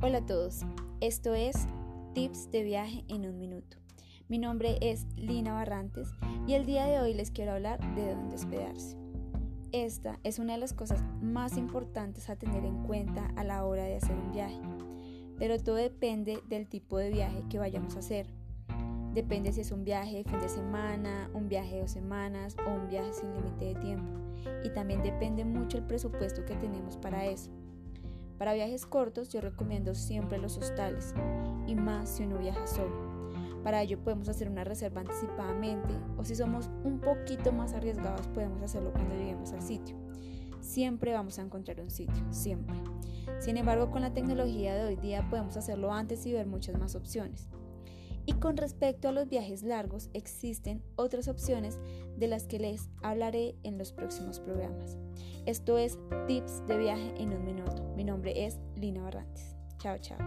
Hola a todos, esto es Tips de viaje en un minuto. Mi nombre es Lina Barrantes y el día de hoy les quiero hablar de dónde hospedarse. Esta es una de las cosas más importantes a tener en cuenta a la hora de hacer un viaje, pero todo depende del tipo de viaje que vayamos a hacer. Depende si es un viaje de fin de semana, un viaje de dos semanas o un viaje sin límite de tiempo. Y también depende mucho el presupuesto que tenemos para eso. Para viajes cortos yo recomiendo siempre los hostales y más si uno viaja solo. Para ello podemos hacer una reserva anticipadamente o si somos un poquito más arriesgados podemos hacerlo cuando lleguemos al sitio. Siempre vamos a encontrar un sitio, siempre. Sin embargo, con la tecnología de hoy día podemos hacerlo antes y ver muchas más opciones. Y con respecto a los viajes largos, existen otras opciones de las que les hablaré en los próximos programas. Esto es Tips de viaje en un minuto. Mi nombre es Lina Barrantes. Chao, chao.